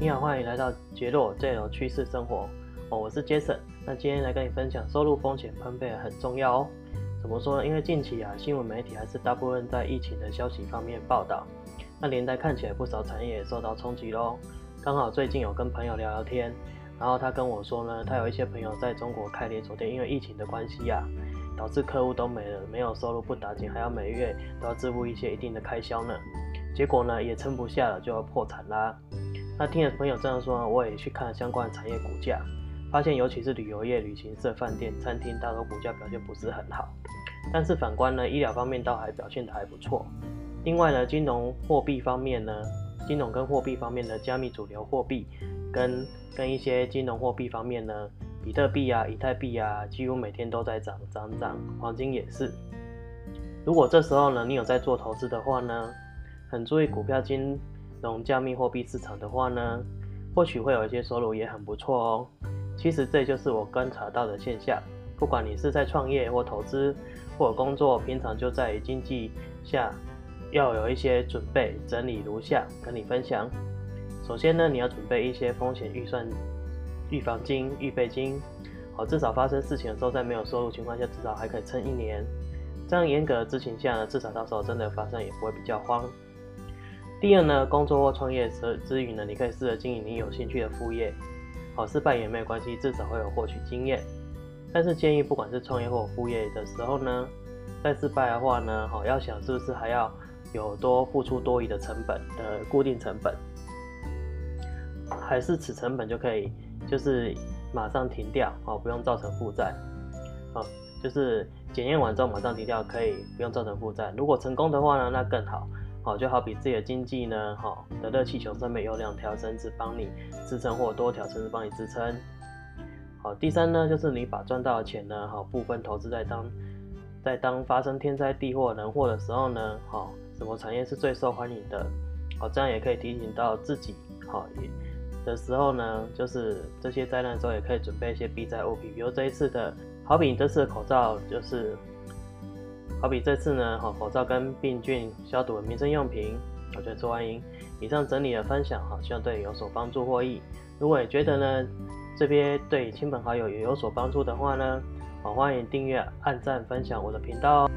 你好，欢迎来到杰洛 JL 趋势生活哦，我是 Jason。那今天来跟你分享收入风险分配很重要哦。怎么说呢？因为近期啊，新闻媒体还是大部分在疫情的消息方面报道，那连带看起来不少产业也受到冲击喽。刚好最近有跟朋友聊聊天，然后他跟我说呢，他有一些朋友在中国开连锁店，因为疫情的关系呀，导致客户都没了，没有收入不打紧，还要每月都要支付一些一定的开销呢。结果呢，也撑不下了，就要破产啦。那听了朋友这样说，我也去看了相关的产业股价，发现尤其是旅游业、旅行社、饭店、餐厅，大多股价表现不是很好。但是反观呢，医疗方面倒还表现的还不错。另外呢，金融货币方面呢，金融跟货币方面的加密主流货币，跟跟一些金融货币方面呢，比特币啊、以太币啊，几乎每天都在涨涨涨，黄金也是。如果这时候呢，你有在做投资的话呢，很注意股票金。融加密货币市场的话呢，或许会有一些收入，也很不错哦。其实这就是我观察到的现象。不管你是在创业或投资或工作，平常就在于经济下要有一些准备。整理如下，跟你分享。首先呢，你要准备一些风险预算、预防金、预备金，好，至少发生事情的时候，在没有收入情况下，至少还可以撑一年。这样严格的执行下呢，至少到时候真的发生也不会比较慌。第二呢，工作或创业之之余呢，你可以试着经营你有兴趣的副业，好，失败也没有关系，至少会有获取经验。但是建议，不管是创业或副业的时候呢，在失败的话呢，好，要想是不是还要有多付出多余的成本，呃，固定成本，还是此成本就可以，就是马上停掉，哦，不用造成负债，哦，就是检验完之后马上停掉，可以不用造成负债。如果成功的话呢，那更好。好，就好比自己的经济呢，哈，的热气球上面有两条绳子帮你支撑，或多条绳子帮你支撑。好，第三呢，就是你把赚到的钱呢，好，部分投资在当，在当发生天灾地祸人祸的时候呢，好，什么产业是最受欢迎的？好，这样也可以提醒到自己，好，的时候呢，就是这些灾难的时候也可以准备一些避灾物品，比如这一次的，好比你这次的口罩就是。好比这次呢，哈口罩跟病菌消毒的民生用品，我觉得受欢迎。以上整理的分享，哈，希望对你有所帮助获益。如果你觉得呢，这边对亲朋好友也有所帮助的话呢，好欢迎订阅、按赞、分享我的频道哦。